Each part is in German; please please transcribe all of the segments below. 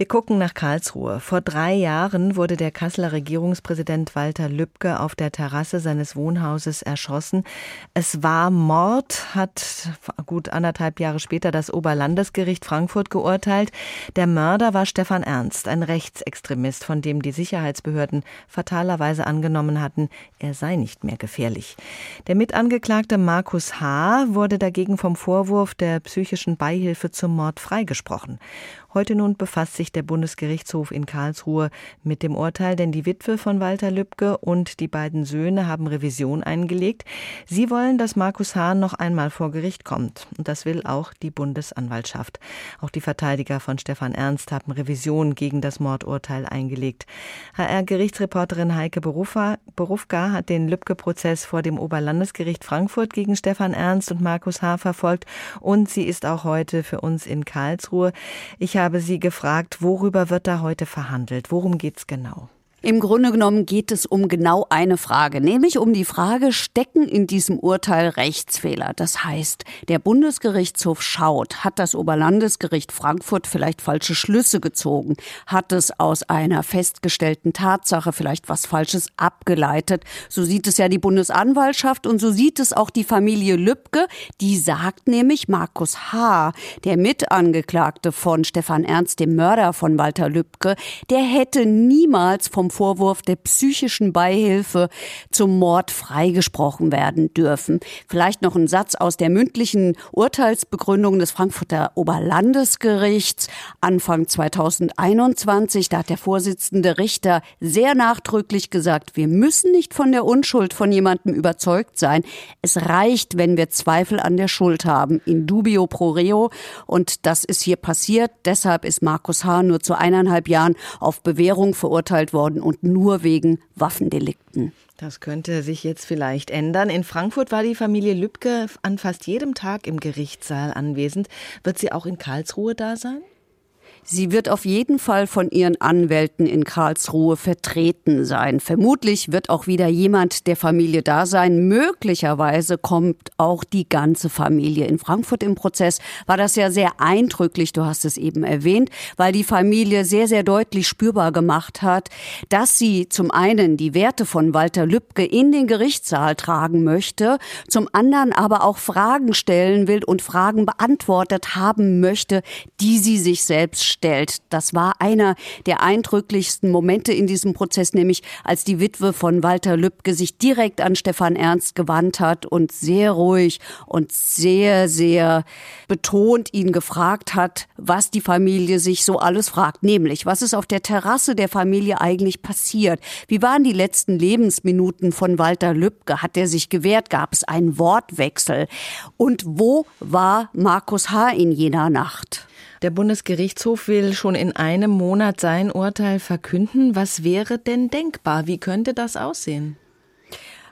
Wir gucken nach Karlsruhe. Vor drei Jahren wurde der Kasseler Regierungspräsident Walter Lübcke auf der Terrasse seines Wohnhauses erschossen. Es war Mord, hat gut anderthalb Jahre später das Oberlandesgericht Frankfurt geurteilt. Der Mörder war Stefan Ernst, ein Rechtsextremist, von dem die Sicherheitsbehörden fatalerweise angenommen hatten, er sei nicht mehr gefährlich. Der Mitangeklagte Markus H. wurde dagegen vom Vorwurf der psychischen Beihilfe zum Mord freigesprochen. Heute nun befasst sich der Bundesgerichtshof in Karlsruhe mit dem Urteil, denn die Witwe von Walter Lübcke und die beiden Söhne haben Revision eingelegt. Sie wollen, dass Markus Hahn noch einmal vor Gericht kommt. Und das will auch die Bundesanwaltschaft. Auch die Verteidiger von Stefan Ernst haben Revision gegen das Mordurteil eingelegt. HR-Gerichtsreporterin Heike Berufka hat den Lübcke-Prozess vor dem Oberlandesgericht Frankfurt gegen Stefan Ernst und Markus H. verfolgt und sie ist auch heute für uns in Karlsruhe. Ich habe sie gefragt, worüber wird da heute verhandelt? Worum geht's genau? Im Grunde genommen geht es um genau eine Frage, nämlich um die Frage, stecken in diesem Urteil Rechtsfehler? Das heißt, der Bundesgerichtshof schaut, hat das Oberlandesgericht Frankfurt vielleicht falsche Schlüsse gezogen? Hat es aus einer festgestellten Tatsache vielleicht was Falsches abgeleitet? So sieht es ja die Bundesanwaltschaft und so sieht es auch die Familie Lübcke. Die sagt nämlich, Markus H., der Mitangeklagte von Stefan Ernst, dem Mörder von Walter Lübcke, der hätte niemals vom Vorwurf der psychischen Beihilfe zum Mord freigesprochen werden dürfen. Vielleicht noch ein Satz aus der mündlichen Urteilsbegründung des Frankfurter Oberlandesgerichts Anfang 2021. Da hat der Vorsitzende Richter sehr nachdrücklich gesagt, wir müssen nicht von der Unschuld von jemandem überzeugt sein. Es reicht, wenn wir Zweifel an der Schuld haben. In dubio pro reo. Und das ist hier passiert. Deshalb ist Markus H. nur zu eineinhalb Jahren auf Bewährung verurteilt worden und nur wegen Waffendelikten. Das könnte sich jetzt vielleicht ändern. In Frankfurt war die Familie Lübcke an fast jedem Tag im Gerichtssaal anwesend. Wird sie auch in Karlsruhe da sein? Sie wird auf jeden Fall von ihren Anwälten in Karlsruhe vertreten sein. Vermutlich wird auch wieder jemand der Familie da sein. Möglicherweise kommt auch die ganze Familie. In Frankfurt im Prozess war das ja sehr eindrücklich, du hast es eben erwähnt, weil die Familie sehr, sehr deutlich spürbar gemacht hat, dass sie zum einen die Werte von Walter Lübcke in den Gerichtssaal tragen möchte, zum anderen aber auch Fragen stellen will und Fragen beantwortet haben möchte, die sie sich selbst stellt. Das war einer der eindrücklichsten Momente in diesem Prozess, nämlich als die Witwe von Walter Lübcke sich direkt an Stefan Ernst gewandt hat und sehr ruhig und sehr, sehr betont ihn gefragt hat, was die Familie sich so alles fragt, nämlich was ist auf der Terrasse der Familie eigentlich passiert? Wie waren die letzten Lebensminuten von Walter Lübcke? Hat er sich gewehrt? Gab es einen Wortwechsel? Und wo war Markus H. in jener Nacht? Der Bundesgerichtshof will schon in einem Monat sein Urteil verkünden. Was wäre denn denkbar? Wie könnte das aussehen?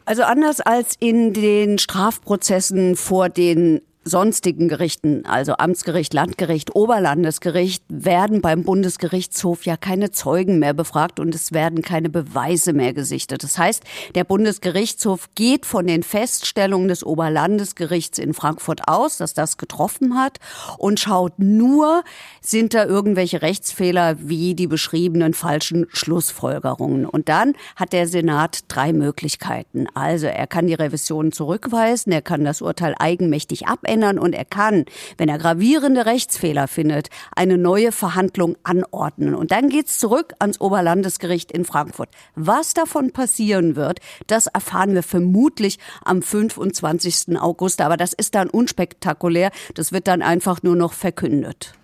Also anders als in den Strafprozessen vor den sonstigen Gerichten, also Amtsgericht, Landgericht, Oberlandesgericht, werden beim Bundesgerichtshof ja keine Zeugen mehr befragt und es werden keine Beweise mehr gesichtet. Das heißt, der Bundesgerichtshof geht von den Feststellungen des Oberlandesgerichts in Frankfurt aus, dass das getroffen hat und schaut nur, sind da irgendwelche Rechtsfehler wie die beschriebenen falschen Schlussfolgerungen. Und dann hat der Senat drei Möglichkeiten. Also er kann die Revision zurückweisen, er kann das Urteil eigenmächtig abändern, verändern und er kann, wenn er gravierende Rechtsfehler findet, eine neue Verhandlung anordnen. Und dann geht's zurück ans Oberlandesgericht in Frankfurt. Was davon passieren wird, das erfahren wir vermutlich am 25. August. Aber das ist dann unspektakulär. Das wird dann einfach nur noch verkündet.